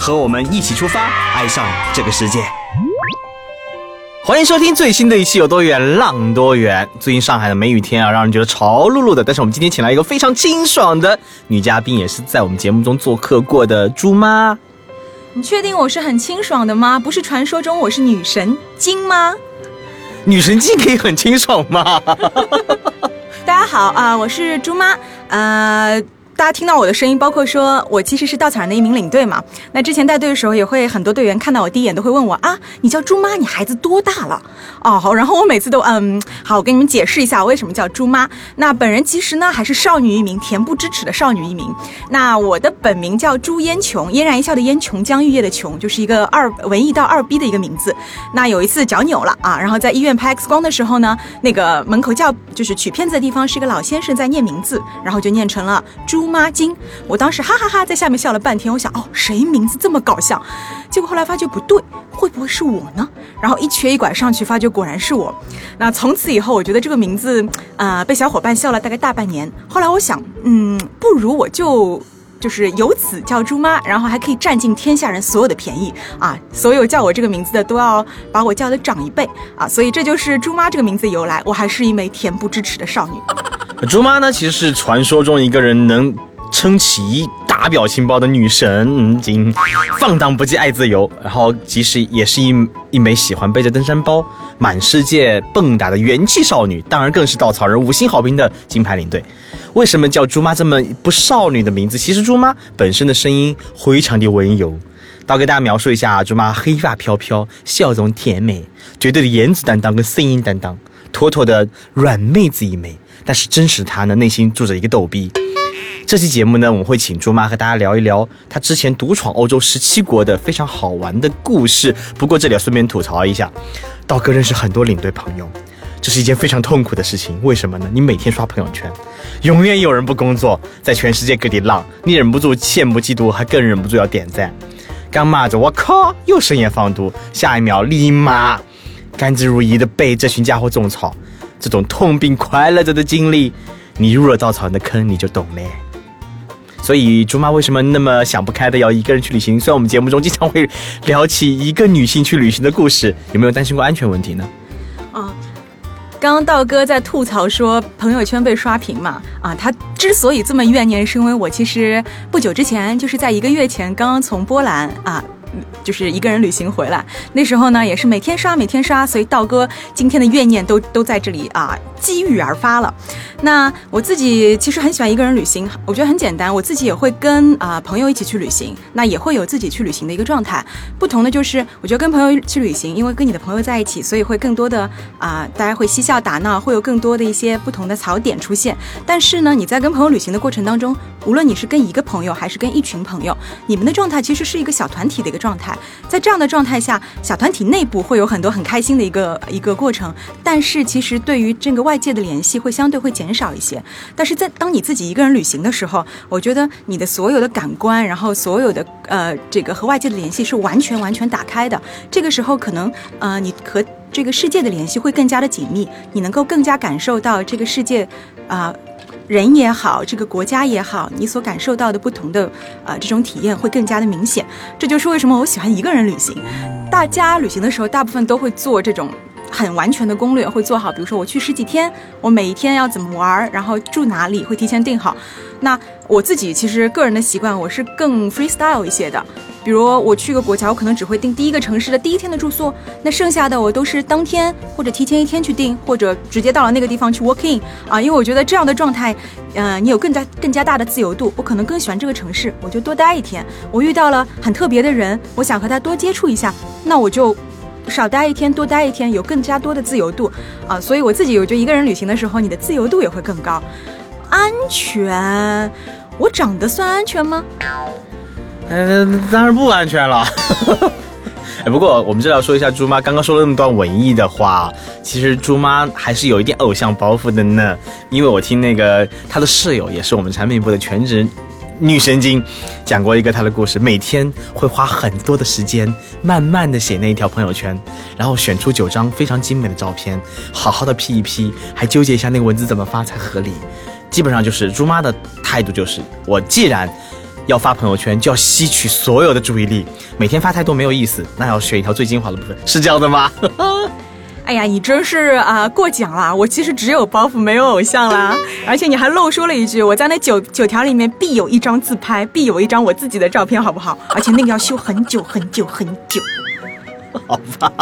和我们一起出发，爱上这个世界。欢迎收听最新的一期《有多远浪多远》。最近上海的梅雨天啊，让人觉得潮漉漉的。但是我们今天请来一个非常清爽的女嘉宾，也是在我们节目中做客过的猪妈。你确定我是很清爽的吗？不是传说中我是女神精吗？女神经可以很清爽吗？大家好啊、我是猪妈，呃。大家听到我的声音，包括说我其实是稻草人的一名领队嘛。那之前带队的时候，也会很多队员看到我第一眼都会问我啊，你叫猪妈，你孩子多大了？哦，好，然后我每次都嗯，好，我跟你们解释一下为什么叫猪妈。那本人其实呢还是少女一名，恬不知耻的少女一名。那我的本名叫朱烟琼，嫣然一笑的嫣，琼浆玉液的琼，就是一个二文艺到二逼的一个名字。那有一次脚扭了啊，然后在医院拍 X 光的时候呢，那个门口叫就是取片子的地方是一个老先生在念名字，然后就念成了猪妈精。我当时哈哈哈在下面笑了半天，我想哦谁名字这么搞笑？结果后来发觉不对，会不会是我呢？然后一瘸一拐上去，发觉果然是我。那从此以后，我觉得这个名字啊、被小伙伴笑了大概大半年。后来我想，嗯，不如我就。就是由此叫猪妈，然后还可以占尽天下人所有的便宜啊！所有叫我这个名字的都要把我叫的长一辈啊！所以这就是猪妈这个名字由来。我还是一枚恬不知耻的少女。猪妈呢，其实是传说中一个人能撑起一大表情包的女神，嗯，经放荡不羁爱自由，然后即使也是一一枚喜欢背着登山包满世界蹦跶的元气少女，当然更是稻草人五星好评的金牌领队。为什么叫猪妈这么不少女的名字？其实猪妈本身的声音非常的温柔。倒给大家描述一下，猪妈黑发飘飘，笑容甜美，绝对的颜值担当跟声音担当，妥妥的软妹子一枚。但是真实她呢，内心住着一个逗逼。这期节目呢，我们会请猪妈和大家聊一聊她之前独闯欧洲十七国的非常好玩的故事。不过这里要顺便吐槽一下，道哥认识很多领队朋友，这是一件非常痛苦的事情。为什么呢？你每天刷朋友圈，永远有人不工作，在全世界各地浪，你忍不住羡慕嫉妒，还更忍不住要点赞。刚骂着我靠，又深夜放毒，下一秒立马甘之如饴的被这群家伙种草。这种痛并快乐着的经历，你入了稻草人的坑，你就懂嘞。所以猪妈为什么那么想不开的要一个人去旅行？虽然我们节目中经常会聊起一个女性去旅行的故事，有没有担心过安全问题呢？啊，刚刚道哥在吐槽说朋友圈被刷屏嘛，啊，他之所以这么怨念，是因为我其实不久之前，就是在一个月前刚刚从波兰啊。就是一个人旅行回来，那时候呢也是每天刷每天刷，所以道哥今天的怨念都都在这里啊积郁而发了。那我自己其实很喜欢一个人旅行，我觉得很简单，我自己也会跟啊、朋友一起去旅行，那也会有自己去旅行的一个状态。不同的就是，我觉得跟朋友去旅行，因为跟你的朋友在一起，所以会更多的啊、大家会嬉笑打闹，会有更多的一些不同的槽点出现。但是呢，你在跟朋友旅行的过程当中，无论你是跟一个朋友还是跟一群朋友，你们的状态其实是一个小团体的一个状态。在这样的状态下，小团体内部会有很多很开心的一个一个过程，但是其实对于这个外界的联系会相对会减少一些。但是在当你自己一个人旅行的时候，我觉得你的所有的感官，然后所有的呃这个和外界的联系是完全完全打开的。这个时候可能呃你和这个世界的联系会更加的紧密，你能够更加感受到这个世界啊。人也好，这个国家也好，你所感受到的不同的呃这种体验会更加的明显。这就是为什么我喜欢一个人旅行。大家旅行的时候，大部分都会做这种很完全的攻略，会做好，比如说我去十几天，我每一天要怎么玩，然后住哪里，会提前定好。那我自己其实个人的习惯，我是更 freestyle 一些的。比如我去个国家，我可能只会定第一个城市的第一天的住宿，那剩下的我都是当天或者提前一天去定，或者直接到了那个地方去 walk in 啊，因为我觉得这样的状态，呃，你有更加更加大的自由度。我可能更喜欢这个城市，我就多待一天。我遇到了很特别的人，我想和他多接触一下，那我就少待一天，多待一天，有更加多的自由度啊。所以我自己我觉得一个人旅行的时候，你的自由度也会更高。安全，我长得算安全吗？嗯、当然不安全了。哎，不过我们这要说一下猪妈刚刚说了那么段文艺的话，其实猪妈还是有一点偶像包袱的呢。因为我听那个她的室友也是我们产品部的全职女神经，讲过一个她的故事，每天会花很多的时间，慢慢的写那一条朋友圈，然后选出九张非常精美的照片，好好的 P 一 P，还纠结一下那个文字怎么发才合理。基本上就是猪妈的态度就是，我既然要发朋友圈，就要吸取所有的注意力，每天发太多没有意思，那要选一条最精华的部分，是这样的吗？哎呀，你真是啊、过奖啦！我其实只有包袱，没有偶像啦。而且你还漏说了一句，我在那九九条里面必有一张自拍，必有一张我自己的照片，好不好？而且那个要修很久很久很久。好吧，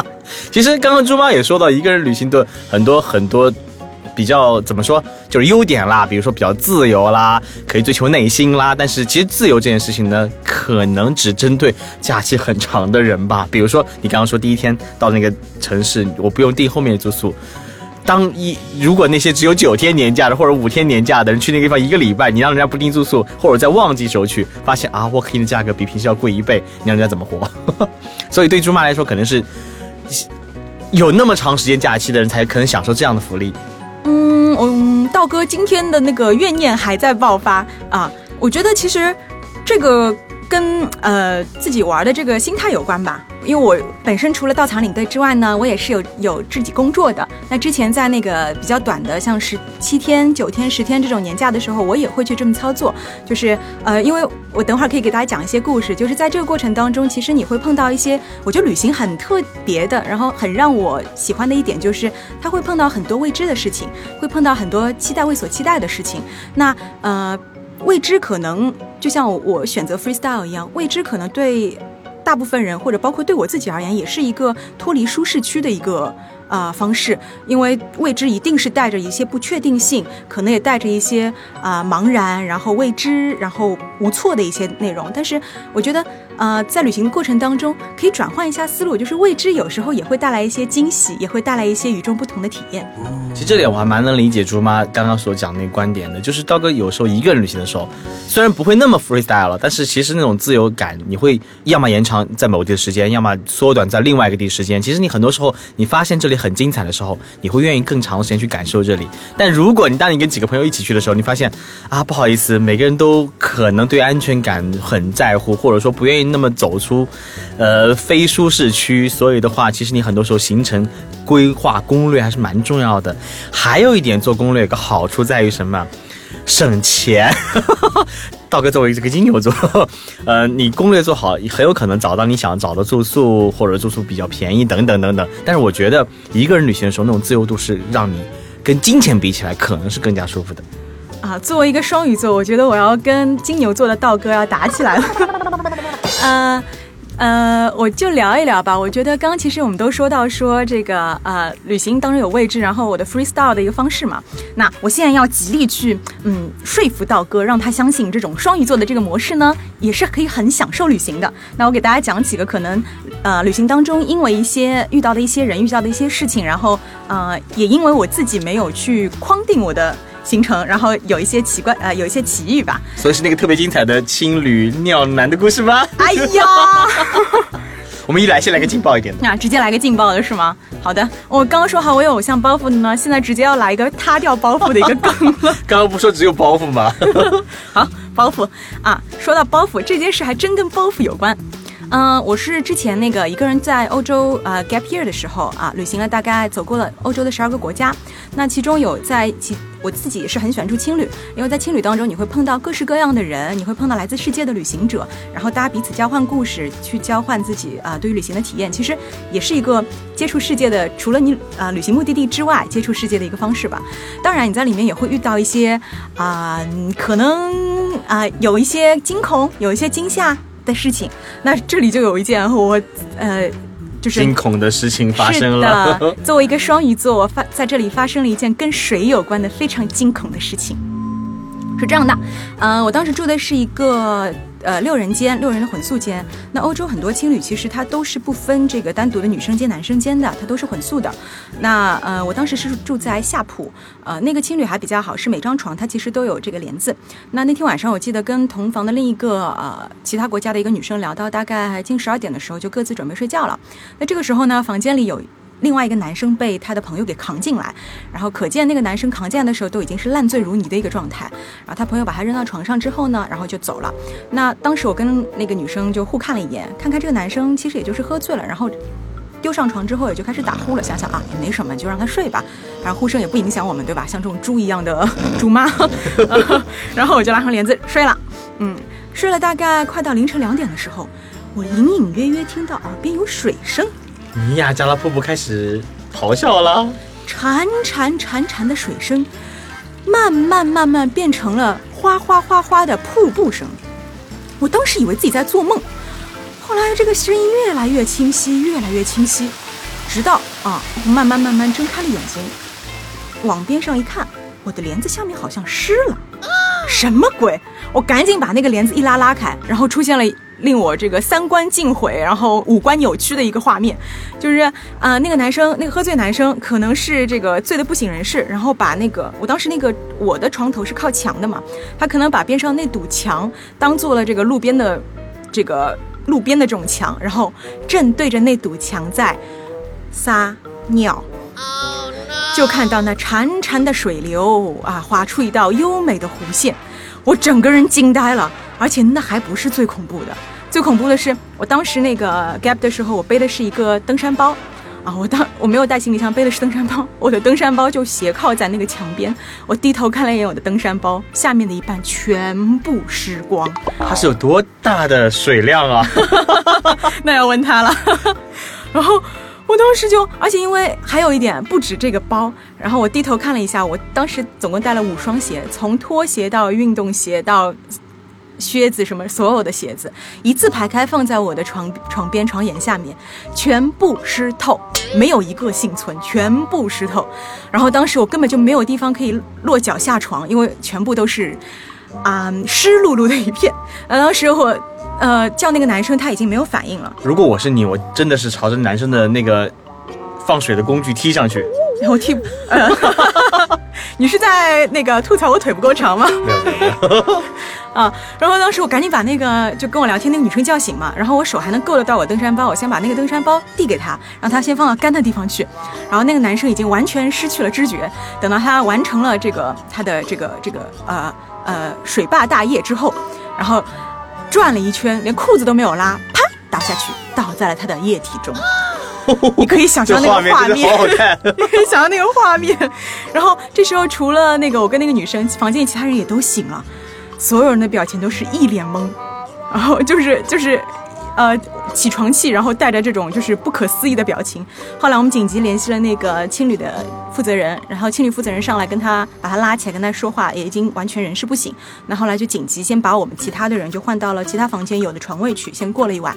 其实刚刚猪妈也说到，一个人旅行的很多很多比较怎么说，就是优点啦，比如说比较自由啦，可以追求内心啦。但是其实自由这件事情呢，可能只针对假期很长的人吧。比如说你刚刚说第一天到那个城市，我不用订后面的住宿。当一如果那些只有九天年假的或者五天年假的人去那个地方一个礼拜，你让人家不订住宿，或者在旺季时候去，发现啊，walk in 的价格比平时要贵一倍，你让人家怎么活？所以对猪妈来说，可能是有那么长时间假期的人才可能享受这样的福利。嗯嗯，道哥今天的那个怨念还在爆发啊！我觉得其实这个跟呃自己玩的这个心态有关吧。因为我本身除了到场领队之外呢，我也是有有自己工作的。那之前在那个比较短的，像十七天、九天、十天这种年假的时候，我也会去这么操作。就是呃，因为我等会儿可以给大家讲一些故事，就是在这个过程当中，其实你会碰到一些，我觉得旅行很特别的，然后很让我喜欢的一点就是，它会碰到很多未知的事情，会碰到很多期待未所期待的事情。那呃，未知可能就像我选择 freestyle 一样，未知可能对。大部分人或者包括对我自己而言，也是一个脱离舒适区的一个啊、方式，因为未知一定是带着一些不确定性，可能也带着一些啊、茫然，然后未知，然后无措的一些内容。但是我觉得，呃，在旅行的过程当中，可以转换一下思路，就是未知有时候也会带来一些惊喜，也会带来一些与众不同的体验。其实这点我还蛮能理解猪妈刚刚所讲那个观点的，就是刀哥有时候一个人旅行的时候，虽然不会那么 freestyle 了，但是其实那种自由感，你会要么延长在某地的时间，要么缩短在另外一个地的时间。其实你很多时候，你发现这里很精彩的时候，你会愿意更长的时间去感受这里。但如果你当你跟几个朋友一起去的时候，你发现啊，不好意思，每个人都可能对安全感很在乎，或者说不愿意那么走出，呃，非舒适区。所以的话，其实你很多时候行程规划攻略还是蛮重要的。还有一点，做攻略有个好处在于什么？省钱。道哥作为这个金牛座，呃，你攻略做好，很有可能找到你想找的住宿，或者住宿比较便宜，等等等等。但是我觉得一个人旅行的时候，那种自由度是让你跟金钱比起来，可能是更加舒服的。啊，作为一个双鱼座，我觉得我要跟金牛座的道哥要打起来了。呃呃，我就聊一聊吧。我觉得刚刚其实我们都说到说这个呃，旅行当中有未知，然后我的 freestyle 的一个方式嘛。那我现在要极力去嗯说服道哥，让他相信这种双鱼座的这个模式呢，也是可以很享受旅行的。那我给大家讲几个可能呃旅行当中因为一些遇到的一些人遇到的一些事情，然后呃也因为我自己没有去框定我的。行程，然后有一些奇怪，呃，有一些奇遇吧。所以是那个特别精彩的青旅尿男的故事吗？哎呀，我们一来先来个劲爆一点的。那、直接来个劲爆的是吗？好的，我刚刚说好我有偶像包袱的呢，现在直接要来一个塌掉包袱的一个梗了。刚刚不说只有包袱吗？好，包袱啊，说到包袱这件事，还真跟包袱有关。嗯、我是之前那个一个人在欧洲呃 gap year 的时候啊，旅行了大概走过了欧洲的十二个国家，那其中有在其我自己是很喜欢住青旅，因为在青旅当中你会碰到各式各样的人，你会碰到来自世界的旅行者，然后大家彼此交换故事，去交换自己啊、对于旅行的体验，其实也是一个接触世界的，除了你啊、旅行目的地之外，接触世界的一个方式吧。当然你在里面也会遇到一些啊、可能啊、有一些惊恐，有一些惊吓的事情。那这里就有一件我呃。就是惊恐的事情发生了是。的，作为一个双鱼座，我发在这里发生了一件跟水有关的非常惊恐的事情。是这样的，嗯、我当时住的是一个呃六人间，六人的混宿间。那欧洲很多青旅其实它都是不分这个单独的女生间、男生间的，它都是混宿的。那呃，我当时是住在夏普，呃，那个青旅还比较好，是每张床它其实都有这个帘子。那那天晚上我记得跟同房的另一个呃其他国家的一个女生聊到大概近十二点的时候，就各自准备睡觉了。那这个时候呢，房间里有。另外一个男生被他的朋友给扛进来，然后可见那个男生扛进来的时候都已经是烂醉如泥的一个状态。然后他朋友把他扔到床上之后呢，然后就走了。那当时我跟那个女生就互看了一眼，看看这个男生其实也就是喝醉了，然后丢上床之后也就开始打呼了。想想啊，也没什么，就让他睡吧，反正呼声也不影响我们，对吧？像这种猪一样的猪妈。然后我就拉上帘子睡了。嗯，睡了大概快到凌晨两点的时候，我隐隐约约听到耳边有水声。尼亚加拉瀑布开始咆哮了，潺潺潺潺的水声，慢慢慢慢变成了哗哗哗哗的瀑布声。我当时以为自己在做梦，后来这个声音越来越清晰，越来越清晰，直到啊，慢慢慢慢睁开了眼睛，往边上一看，我的帘子下面好像湿了，什么鬼？我赶紧把那个帘子一拉拉开，然后出现了。令我这个三观尽毁，然后五官扭曲的一个画面，就是啊，那个男生，那个喝醉男生，可能是这个醉的不省人事，然后把那个我当时那个我的床头是靠墙的嘛，他可能把边上那堵墙当做了这个路边的这个路边的这种墙，然后正对着那堵墙在撒尿，就看到那潺潺的水流啊，划出一道优美的弧线，我整个人惊呆了。而且那还不是最恐怖的，最恐怖的是我当时那个 gap 的时候，我背的是一个登山包，啊，我当我没有带行李箱，背的是登山包，我的登山包就斜靠在那个墙边，我低头看了一眼我的登山包，下面的一半全部湿光，它是有多大的水量啊？那要问他了，然后。我当时就，而且因为还有一点不止这个包，然后我低头看了一下，我当时总共带了五双鞋，从拖鞋到运动鞋到靴子什么所有的鞋子一字排开放在我的床床边床沿下面，全部湿透，没有一个幸存，全部湿透。然后当时我根本就没有地方可以落脚下床，因为全部都是啊湿漉漉的一片。呃，当时我。呃，叫那个男生他已经没有反应了。如果我是你，我真的是朝着男生的那个放水的工具踢上去。我踢，你是在那个吐槽我腿不够长吗？没有没有。啊，然后当时我赶紧把那个就跟我聊天那个女生叫醒嘛，然后我手还能够得到我登山包，我先把那个登山包递给她，让她先放到干的地方去。然后那个男生已经完全失去了知觉，等到他完成了这个他的这个这个呃呃水坝大业之后，然后。转了一圈，连裤子都没有拉，啪倒下去，倒在了他的液体中。你可以想象那个画面，你可以想象那个画面。然后这时候，除了那个我跟那个女生，房间里其他人也都醒了，所有人的表情都是一脸懵，然后就是就是。呃，起床气，然后带着这种就是不可思议的表情。后来我们紧急联系了那个青旅的负责人，然后青旅负责人上来跟他把他拉起来跟他说话，也已经完全人事不省。那后来就紧急先把我们其他的人就换到了其他房间有的床位去，先过了一晚。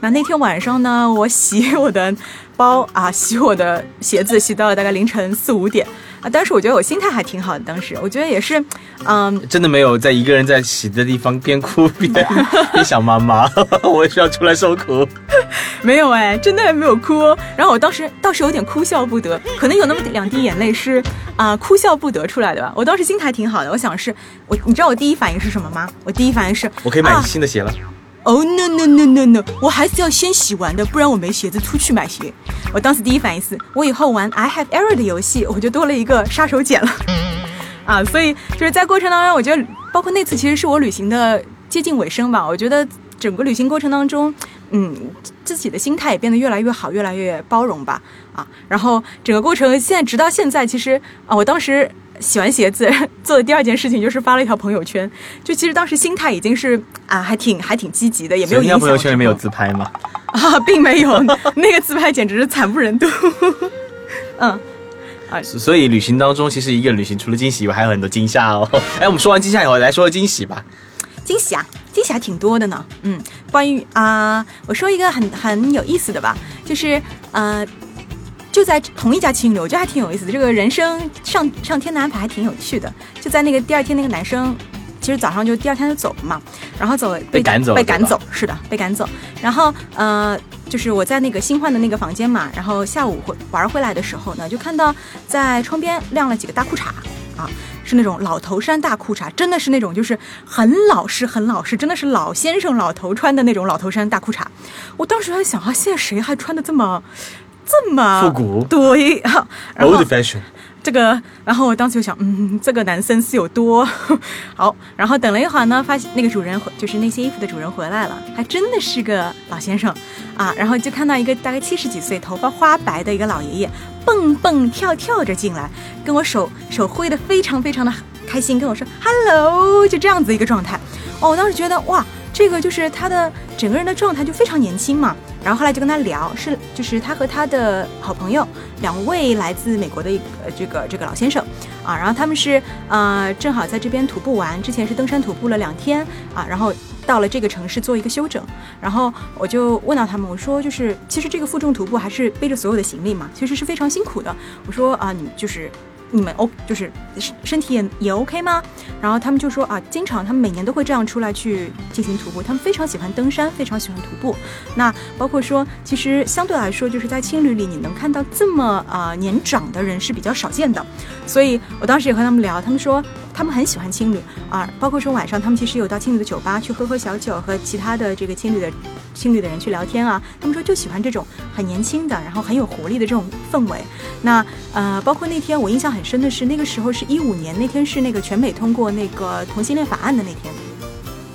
那那天晚上呢，我洗我的包啊，洗我的鞋子，洗到了大概凌晨四五点。啊，当时我觉得我心态还挺好的。当时我觉得也是，嗯，真的没有在一个人在洗的地方边哭边 边想妈妈，我需要出来受苦。没有哎，真的没有哭。然后我当时倒是有点哭笑不得，可能有那么两滴眼泪是啊哭笑不得出来的吧。我当时心态挺好的，我想是我，你知道我第一反应是什么吗？我第一反应是，我可以买新的鞋了。哦，no no no no no，我还是要先洗完的，不然我没鞋子出去买鞋。我当时第一反应是，我以后玩 I have error 的游戏，我就多了一个杀手锏了。啊，所以就是在过程当中，我觉得包括那次其实是我旅行的接近尾声吧。我觉得整个旅行过程当中，嗯，自己的心态也变得越来越好，越来越包容吧。啊，然后整个过程现在直到现在，其实啊，我当时。洗完鞋子做的第二件事情就是发了一条朋友圈，就其实当时心态已经是啊，还挺还挺积极的，也没有影响。朋友圈里面有自拍吗？啊，并没有，那个自拍简直是惨不忍睹。嗯，啊，所以旅行当中其实一个旅行除了惊喜以外还有很多惊吓哦。哎，我们说完惊吓以后来说惊喜吧。惊喜啊，惊喜还挺多的呢。嗯，关于啊，我说一个很很有意思的吧，就是呃。就在同一家青旅，我觉得还挺有意思的。这个人生上上天的安排还挺有趣的。就在那个第二天，那个男生其实早上就第二天就走了嘛，然后走被赶走被赶走，是的，被赶走。然后呃，就是我在那个新换的那个房间嘛，然后下午回玩回来的时候呢，就看到在窗边晾了几个大裤衩啊。是那种老头衫大裤衩，真的是那种就是很老实、很老实，真的是老先生、老头穿的那种老头衫大裤衩。我当时还想啊，现在谁还穿的这么这么复古对，啊然后 old fashion，这个，然后我当时就想，嗯，这个男生是有多好。然后等了一会儿呢，发现那个主人，就是那些衣服的主人回来了，还真的是个老先生啊。然后就看到一个大概七十几岁、头发花白的一个老爷爷，蹦蹦跳跳着进来，跟我手手挥的非常非常的开心，跟我说 “hello”，就这样子一个状态。哦，我当时觉得哇，这个就是他的整个人的状态就非常年轻嘛。然后后来就跟他聊，是就是他和他的好朋友，两位来自美国的一个呃这个这个老先生啊，然后他们是呃正好在这边徒步完，之前是登山徒步了两天啊，然后到了这个城市做一个休整，然后我就问到他们，我说就是其实这个负重徒步还是背着所有的行李嘛，其实是非常辛苦的。我说啊，你就是。你们 O 就是身身体也也 OK 吗？然后他们就说啊，经常他们每年都会这样出来去进行徒步，他们非常喜欢登山，非常喜欢徒步。那包括说，其实相对来说，就是在青旅里你能看到这么啊、年长的人是比较少见的。所以我当时也和他们聊，他们说他们很喜欢青旅啊，包括说晚上他们其实有到青旅的酒吧去喝喝小酒，和其他的这个青旅的青旅的人去聊天啊。他们说就喜欢这种很年轻的，然后很有活力的这种氛围。那呃，包括那天我印象很深的是，那个时候是一五年，那天是那个全美通过那个同性恋法案的那天。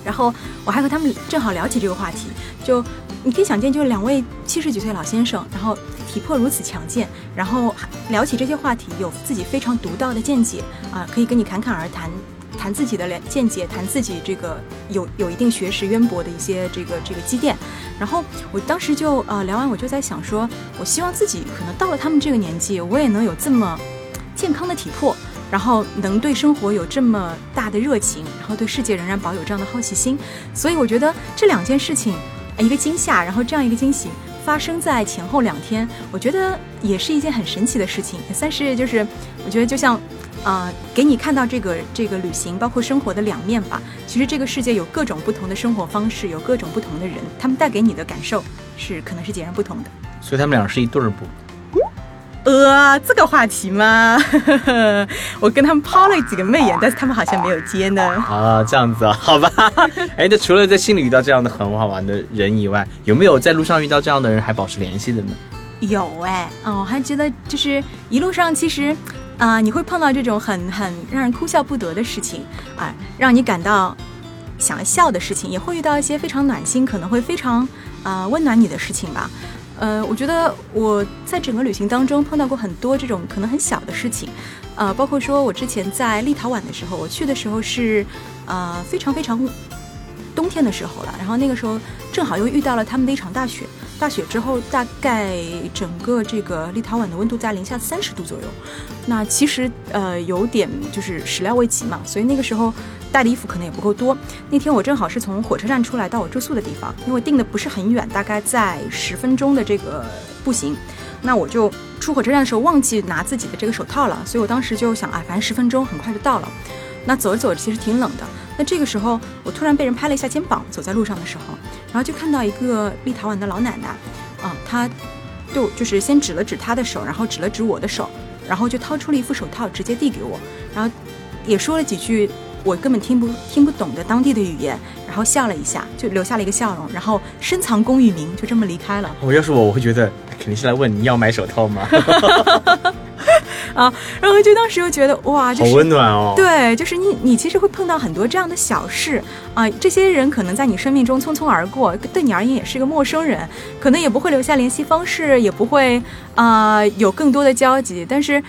然后我还和他们正好聊起这个话题，就你可以想见，就两位七十几岁老先生，然后体魄如此强健，然后聊起这些话题，有自己非常独到的见解啊、可以跟你侃侃而谈。谈自己的了见解，谈自己这个有有一定学识渊博的一些这个这个积淀，然后我当时就呃聊完，我就在想说，我希望自己可能到了他们这个年纪，我也能有这么健康的体魄，然后能对生活有这么大的热情，然后对世界仍然保有这样的好奇心。所以我觉得这两件事情，一个惊吓，然后这样一个惊喜。发生在前后两天，我觉得也是一件很神奇的事情，也算是就是，我觉得就像，呃，给你看到这个这个旅行，包括生活的两面吧。其实这个世界有各种不同的生活方式，有各种不同的人，他们带给你的感受是可能是截然不同的。所以他们俩是一对儿不？呃，这个话题吗，我跟他们抛了几个媚眼，但是他们好像没有接呢。啊，这样子啊，好吧。哎，那除了在心里遇到这样的很好玩的人以外，有没有在路上遇到这样的人还保持联系的呢？有哎，嗯，我还觉得就是一路上其实，啊、你会碰到这种很很让人哭笑不得的事情啊、让你感到想笑的事情，也会遇到一些非常暖心，可能会非常啊、温暖你的事情吧。呃，我觉得我在整个旅行当中碰到过很多这种可能很小的事情，呃，包括说我之前在立陶宛的时候，我去的时候是，呃，非常非常冬天的时候了，然后那个时候正好又遇到了他们的一场大雪，大雪之后大概整个这个立陶宛的温度在零下三十度左右，那其实呃有点就是始料未及嘛，所以那个时候带的衣服可能也不够多。那天我正好是从火车站出来到我住宿的地方，因为定的不是很远，大概在十分钟的这个步行。那我就出火车站的时候忘记拿自己的这个手套了，所以我当时就想，啊，反正十分钟很快就到了。那走着走着其实挺冷的，那这个时候我突然被人拍了一下肩膀，走在路上的时候，然后就看到一个立陶宛的老奶奶，啊，她就就是先指了指她的手，然后指了指我的手，然后就掏出了一副手套直接递给我，然后也说了几句我根本听不听不懂的当地的语言，然后笑了一下，就留下了一个笑容，然后深藏功与名，就这么离开了。我要是我，我会觉得肯定是来问你要买手套吗？啊，然后就当时又觉得哇，就好温暖哦。，对，就是你，你其实会碰到很多这样的小事啊、这些人可能在你生命中匆匆而过，对你而言也是个陌生人，可能也不会留下联系方式，也不会啊、有更多的交集，但是。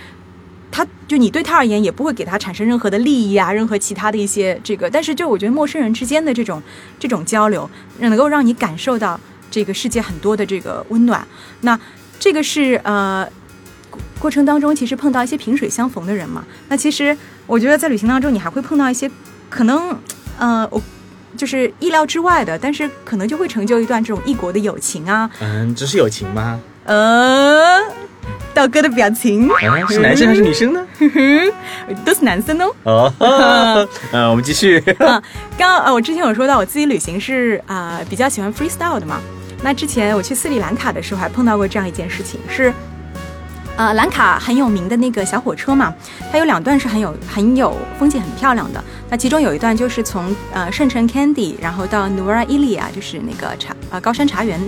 他就你对他而言也不会给他产生任何的利益啊，任何其他的一些这个，但是就我觉得陌生人之间的这种这种交流，能够让你感受到这个世界很多的这个温暖。那这个是呃过过程当中，其实碰到一些萍水相逢的人嘛。那其实我觉得在旅行当中，你还会碰到一些可能呃我就是意料之外的，但是可能就会成就一段这种异国的友情啊。嗯，只是友情吗？呃，道哥的表情。嗯，是男生还是女生呢？哼哼，都是男生哦。哦，呃，我们继续。啊，刚刚呃，我之前有说到我自己旅行是啊、比较喜欢 freestyle 的嘛。那之前我去斯里兰卡的时候，还碰到过这样一件事情，是呃，兰卡很有名的那个小火车嘛，它有两段是很有很有风景很漂亮的。那其中有一段就是从呃圣城 Candy，然后到 Nuwara Eliya，就是那个茶呃高山茶园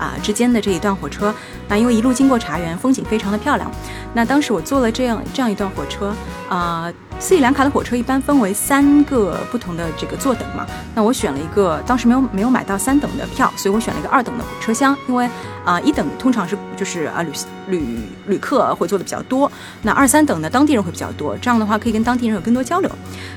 啊、之间的这一段火车。那因为一路经过茶园，风景非常的漂亮。那当时我坐了这样这样一段火车，啊、斯里兰卡的火车一般分为三个不同的这个坐等嘛。那我选了一个，当时没有没有买到三等的票，所以我选了一个二等的车厢，因为啊、一等通常是就是啊、旅旅旅客会坐的比较多，那二三等呢当地人会比较多，这样的话可以跟当地人有更多交流。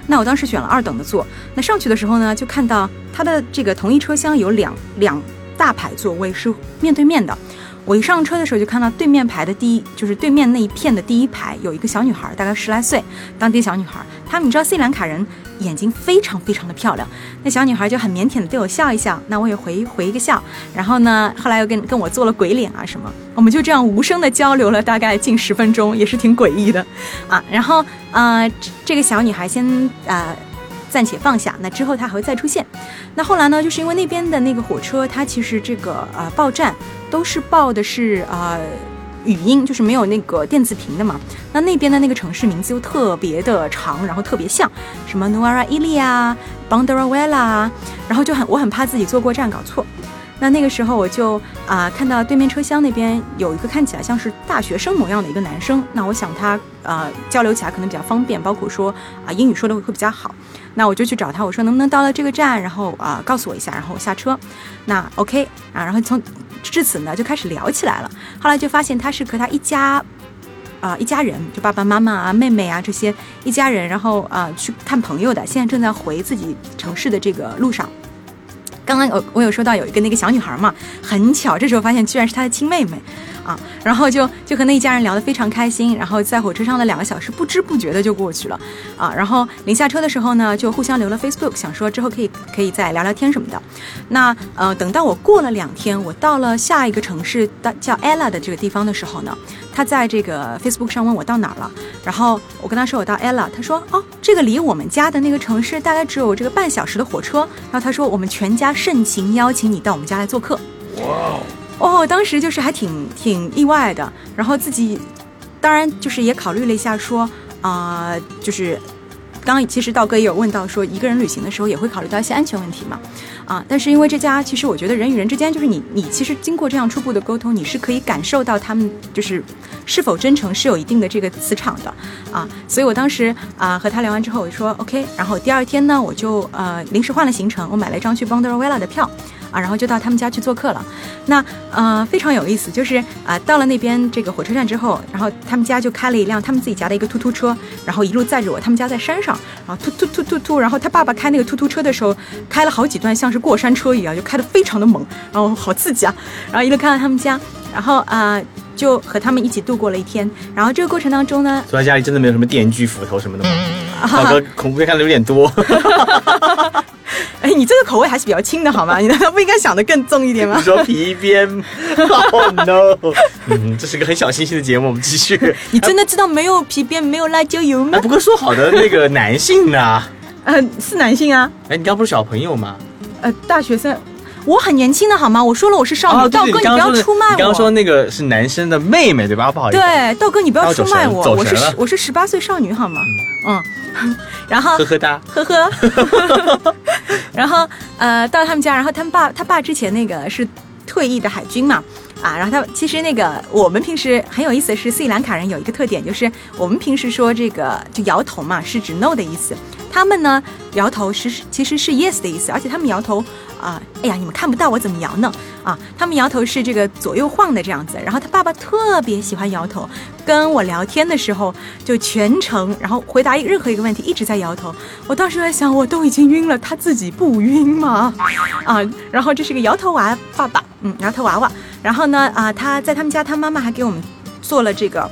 那我当时选了二等的座，那上去的时候呢，就看到它的这个同一车厢有两两大排座位是面对面的。我一上车的时候就看到对面排的第一，就是对面那一片的第一排有一个小女孩，大概十来岁，当地小女孩。她们你知道斯里兰卡人眼睛非常非常的漂亮，那小女孩就很腼腆的对我笑一笑，那我也回回一个笑，然后呢，后来又跟跟我做了。鬼脸啊什么，我们就这样无声的交流了。大概近十分钟，也是挺诡异的啊。然后呃，这个小女孩先呃。暂且放下，那之后她还会再出现。那后来呢，就是因为那边的那个火车，它其实这个呃报站都是报的是呃语音，就是没有那个电子屏的嘛。那那边的那个城市名字又特别的长，然后特别像什么 Nuara Ili 啊、Bandarawela 啊，然后就很我很怕自己坐过站搞错。那那个时候我就啊、看到对面车厢那边有一个看起来像是大学生模样的一个男生，那我想他呃交流起来可能比较方便，包括说啊、英语说的会比较好。那我就去找他，我说能不能到了这个站，然后啊、告诉我一下，然后我下车。那 OK 啊，然后从至此呢就开始聊起来了。后来就发现他是和他一家。啊、一家人就爸爸妈妈啊、妹妹啊这些一家人，然后啊、去看朋友的，现在正在回自己城市的这个路上。刚刚我我有说到有一个那个小女孩嘛，很巧，这时候发现居然是她的亲妹妹，啊，然后就就和那一家人聊得非常开心，然后在火车上的两个小时不知不觉的就过去了，啊，然后临下车的时候呢，就互相留了 Facebook，想说之后可以可以再聊聊天什么的。那呃，等到我过了两天，我到了下一个城市到叫 Ella 的这个地方的时候呢，他在这个 Facebook 上问我到哪儿了，然后我跟他说我到 Ella，他说哦，这个离我们家的那个城市大概只有这个半小时的火车，然后他说我们全家盛情邀请你到我们家来做客。哇哦，当时就是还挺挺意外的，然后自己当然就是也考虑了一下说，啊、就是刚刚其实道哥也有问到说，一个人旅行的时候也会考虑到一些安全问题嘛，啊，但是因为这家其实我觉得人与人之间就是你你其实经过这样初步的沟通，你是可以感受到他们就是是否真诚是有一定的这个磁场的啊，所以我当时啊、和他聊完之后我就说 OK，然后第二天呢我就呃临时换了行程，我买了一张去 Bandarawela 的票。啊，然后就到他们家去做客了。那呃非常有意思，就是啊、到了那边这个火车站之后，然后他们家就开了一辆他们自己家的一个突突车，然后一路载着我。他们家在山上，然后突突突突突，然后他爸爸开那个突突车的时候，开了好几段像是过山车一样，就开得非常的猛，然后好刺激啊。然后一路开到他们家，然后啊、就和他们一起度过了一天。然后这个过程当中呢，所以家里真的没有什么电锯、斧头什么的吗？道哥恐怖片看的有点多。哎，你这个口味还是比较轻的好吗？你难道不应该想的更重一点吗你？说皮鞭？Oh no！嗯，这是个很小清新的节目，我们继续。你真的知道没有皮鞭没有辣椒油吗哎，？不过说好的那个男性呢？呃，是男性啊，哎，你刚不是小朋友吗？呃，大学生，我很年轻的好吗？我说了我是少女，道哥不你刚刚说的要出卖我。你刚刚说那个是男生的妹妹对吧？不好意思，对，道哥你不要出卖我，我是我是十八岁少女好吗？嗯，然后呵呵哒。呵呵，然后呃，到他们家，然后他们爸他爸之前那个是退役的海军嘛。啊，然后他其实那个我们平时很有意思的是，斯里兰卡人有一个特点，就是我们平时说这个就摇头嘛，是指 no 的意思。他们呢摇头是其实是 yes 的意思，而且他们摇头啊、哎呀，你们看不到我怎么摇呢？啊，他们摇头是这个左右晃的这样子。然后他爸爸特别喜欢摇头，跟我聊天的时候就全程，然后回答任何一个问题一直在摇头。我当时在想，我都已经晕了，他自己不晕吗？啊，然后这是个摇头娃爸爸，嗯，摇头娃娃。然后呢，啊，他在他们家，他妈妈还给我们做了这个。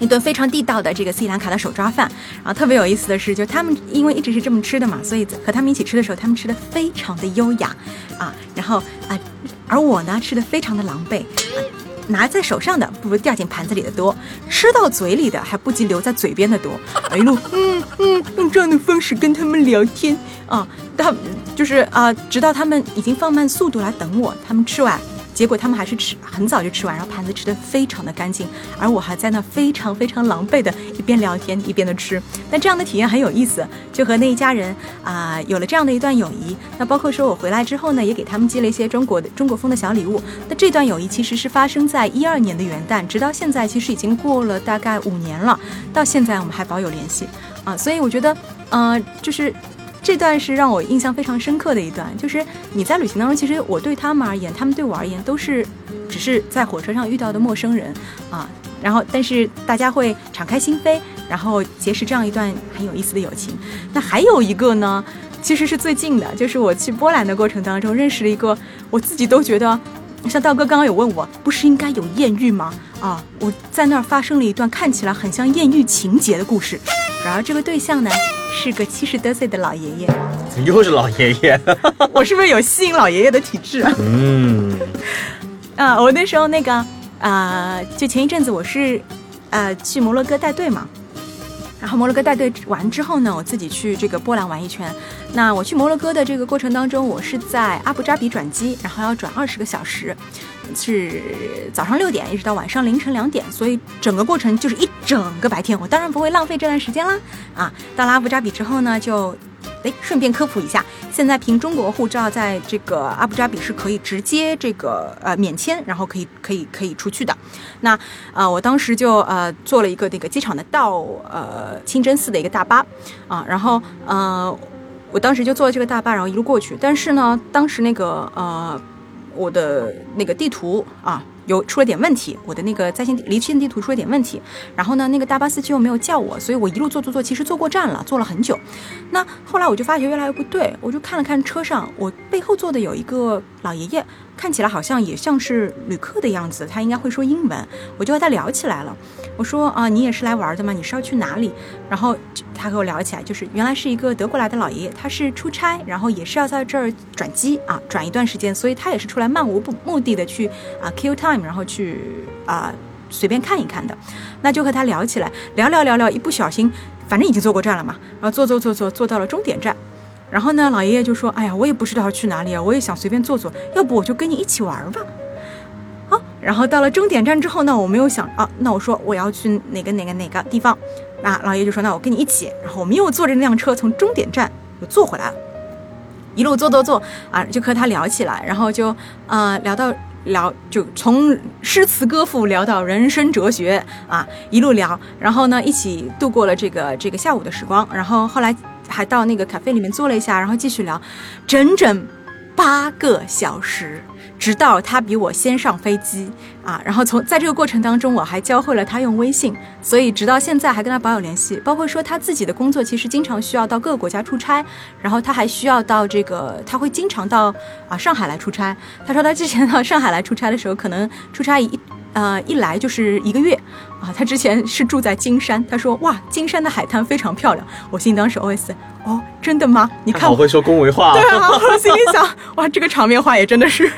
一顿非常地道的这个斯里兰卡的手抓饭，然后特别有意思的是，就他们因为一直是这么吃的嘛，所以和他们一起吃的时候，他们吃的非常的优雅啊，然后啊，而我呢吃的非常的狼狈，拿在手上的不如掉进盘子里的多，吃到嘴里的还不及留在嘴边的多。我一路嗯嗯用这样的方式跟他们聊天啊，他就是啊，直到他们已经放慢速度来等我，他们吃完。结果他们还是吃很早就吃完，然后盘子吃的非常的干净，而我还在那非常非常狼狈的一边聊天一边的吃。那这样的体验很有意思，就和那一家人啊有了这样的一段友谊。那包括说我回来之后呢，也给他们寄了一些中国的中国风的小礼物。那这段友谊其实是发生在一二年的元旦，直到现在其实已经过了大概五年了，到现在我们还保有联系啊。所以我觉得，呃，就是。这段是让我印象非常深刻的一段，就是你在旅行当中，其实我对他们而言，他们对我而言都是只是在火车上遇到的陌生人啊。然后，但是大家会敞开心扉，然后结识这样一段很有意思的友情。那还有一个呢，其实是最近的，就是我去波兰的过程当中认识了一个，我自己都觉得，像道哥刚刚有问我，不是应该有艳遇吗？啊，我在那儿发生了一段看起来很像艳遇情节的故事。然而这个对象呢？是个七十多岁的老爷爷，怎 么又是老爷爷，我是不是有吸引老爷爷的体质啊？嗯，啊，我那时候那个啊，就前一阵子我是呃去摩洛哥带队嘛，然后摩洛哥带队完之后呢，我自己去这个波兰玩一圈。那我去摩洛哥的这个过程当中，我是在阿布扎比转机，然后要转二十个小时。是早上六点一直到晚上凌晨两点，所以整个过程就是一整个白天。我当然不会浪费这段时间啦。啊，到了阿布扎比之后呢，就，哎，顺便科普一下，现在凭中国护照在这个阿布扎比是可以直接这个呃免签，然后可以可以可以出去的。那啊，我当时就呃坐了一个那个机场的到呃清真寺的一个大巴啊，然后呃我当时就坐了这个大巴，然后一路过去。但是呢，当时那个呃。我的那个地图啊，有出了点问题，我的那个在线离线地图出了点问题，然后呢，那个大巴司机又没有叫我，所以我一路坐坐坐，其实坐过站了，坐了很久。那后来我就发觉越来越不对，我就看了看车上，我背后坐的有一个老爷爷。看起来好像也像是旅客的样子，他应该会说英文，我就和他聊起来了。我说啊，你也是来玩的吗？你是要去哪里？然后他和我聊起来，就是原来是一个德国来的老爷爷，他是出差，然后也是要在这儿转机啊，转一段时间，所以他也是出来漫无不目的的去啊 kill time，然后去啊随便看一看的。那就和他聊起来，聊聊聊聊，一不小心，反正已经坐过站了嘛，然后坐坐坐坐坐到了终点站。然后呢，老爷爷就说：“哎呀，我也不知道要去哪里啊，我也想随便坐坐，要不我就跟你一起玩吧。”好，然后到了终点站之后呢，我没有想啊，那我说我要去哪个哪个哪个地方，那老爷就说：“那我跟你一起。”然后我们又坐着那辆车从终点站又坐回来了，一路坐坐坐啊，就和他聊起来，然后就呃聊到聊，就从诗词歌赋聊到人生哲学啊，一路聊，然后呢一起度过了这个这个下午的时光，然后后来。还到那个咖啡里面坐了一下，然后继续聊，整整八个小时，直到他比我先上飞机啊。然后从在这个过程当中，我还教会了他用微信，所以直到现在还跟他保有联系。包括说他自己的工作其实经常需要到各个国家出差，然后他还需要到这个，他会经常到啊上海来出差。他说他之前到上海来出差的时候，可能出差一。呃，一来就是一个月，啊，他之前是住在金山，他说哇，金山的海滩非常漂亮，我心当时 OS，哦，真的吗？你看我会说恭维话，对啊，我心里想，哇，这个场面话也真的是，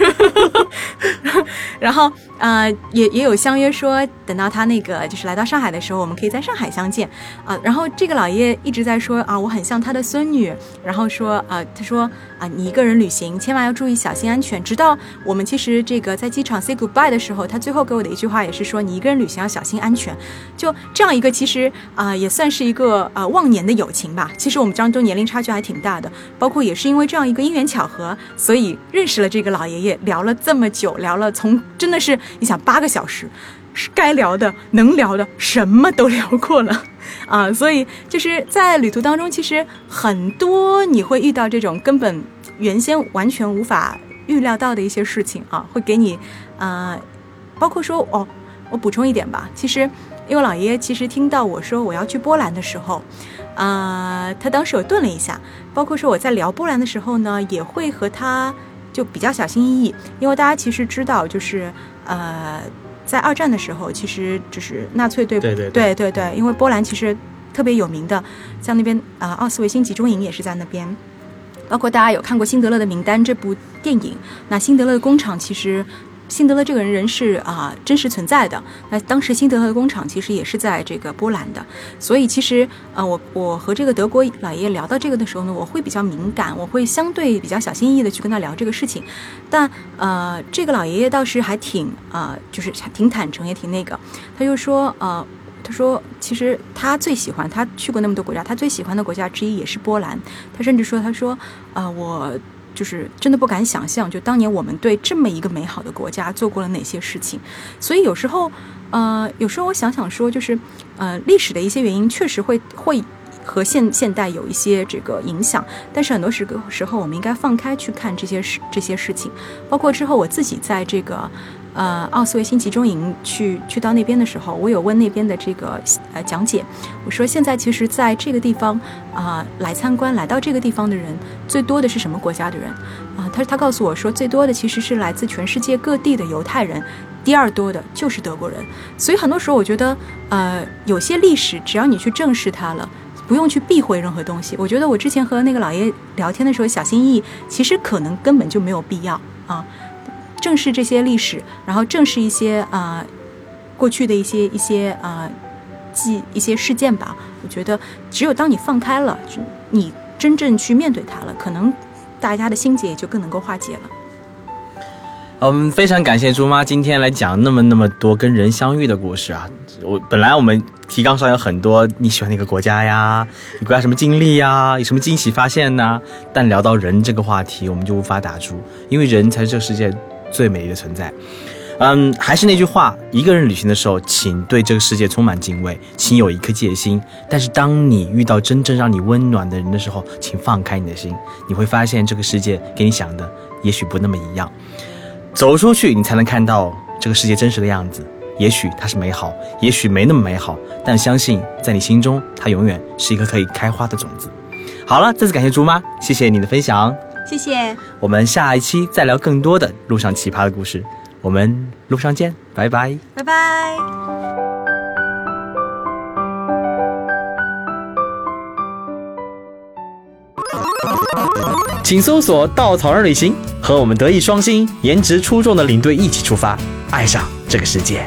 然后。呃，也也有相约说，等到他那个就是来到上海的时候，我们可以在上海相见啊。然后这个老爷爷一直在说啊，我很像他的孙女。然后说啊，他说啊，你一个人旅行千万要注意小心安全。直到我们其实这个在机场 say goodbye 的时候，他最后给我的一句话也是说，你一个人旅行要小心安全。就这样一个其实啊，也算是一个呃忘年的友情吧。其实我们当中年龄差距还挺大的，包括也是因为这样一个因缘巧合，所以认识了这个老爷爷，聊了这么久，聊了从真的是。你想八个小时，是该聊的、能聊的，什么都聊过了啊！所以就是在旅途当中，其实很多你会遇到这种根本原先完全无法预料到的一些事情啊，会给你啊，包括说哦，我补充一点吧，其实因为老爷爷其实听到我说我要去波兰的时候，呃，他当时有顿了一下，包括说我在聊波兰的时候呢，也会和他就比较小心翼翼，因为大家其实知道就是。呃，在二战的时候，其实就是纳粹对对对对对对，因为波兰其实特别有名的，像那边啊，奥斯维辛集中营也是在那边。包括大家有看过《辛德勒的名单》这部电影，那辛德勒的工厂其实辛德勒这个人人是啊、真实存在的。那当时辛德勒工厂其实也是在这个波兰的，所以其实呃，我我和这个德国老爷爷聊到这个的时候呢，我会比较敏感，我会相对比较小心翼翼的去跟他聊这个事情。但呃，这个老爷爷倒是还挺呃，就是挺坦诚，也挺那个。他就说呃。他说：“其实他最喜欢，他去过那么多国家，他最喜欢的国家之一也是波兰。他甚至说，他说，呃，我就是真的不敢想象，就当年我们对这么一个美好的国家做过了哪些事情。所以有时候，呃，有时候我想想说，就是呃，历史的一些原因确实会会和现现代有一些这个影响，但是很多时时候，我们应该放开去看这些事这些事情。包括之后我自己在这个。”呃，奥斯维辛集中营去去到那边的时候，我有问那边的这个呃讲解，我说现在其实在这个地方啊、来参观来到这个地方的人最多的是什么国家的人啊、他他告诉我说最多的其实是来自全世界各地的犹太人，第二多的就是德国人。所以很多时候我觉得呃有些历史只要你去正视它了。不用去避讳任何东西。我觉得我之前和那个老爷聊天的时候小心翼翼，其实可能根本就没有必要啊。正视这些历史，然后正视一些啊、过去的一些一些啊、记一些事件吧。我觉得只有当你放开了，就你真正去面对它了，可能大家的心结也就更能够化解了。我们非常感谢猪妈今天来讲那么那么多跟人相遇的故事啊！我本来我们提纲上有很多你喜欢哪个国家呀，你国家什么经历呀，有什么惊喜发现呐、但聊到人这个话题，我们就无法打住，因为人才是这世界最美丽的存在。嗯，还是那句话，一个人旅行的时候，请对这个世界充满敬畏，请有一颗戒心。但是当你遇到真正让你温暖的人的时候，请放开你的心，你会发现这个世界跟你想的也许不那么一样。走出去，你才能看到这个世界真实的样子。也许它是美好，也许没那么美好，但相信在你心中，它永远是一颗可以开花的种子。好了，再次感谢猪妈，谢谢你的分享。谢谢。我们下一期再聊更多的路上奇葩的故事。我们路上见，拜拜。拜拜。请搜索“稻草人旅行”，和我们德艺双馨、颜值出众的领队一起出发，爱上这个世界。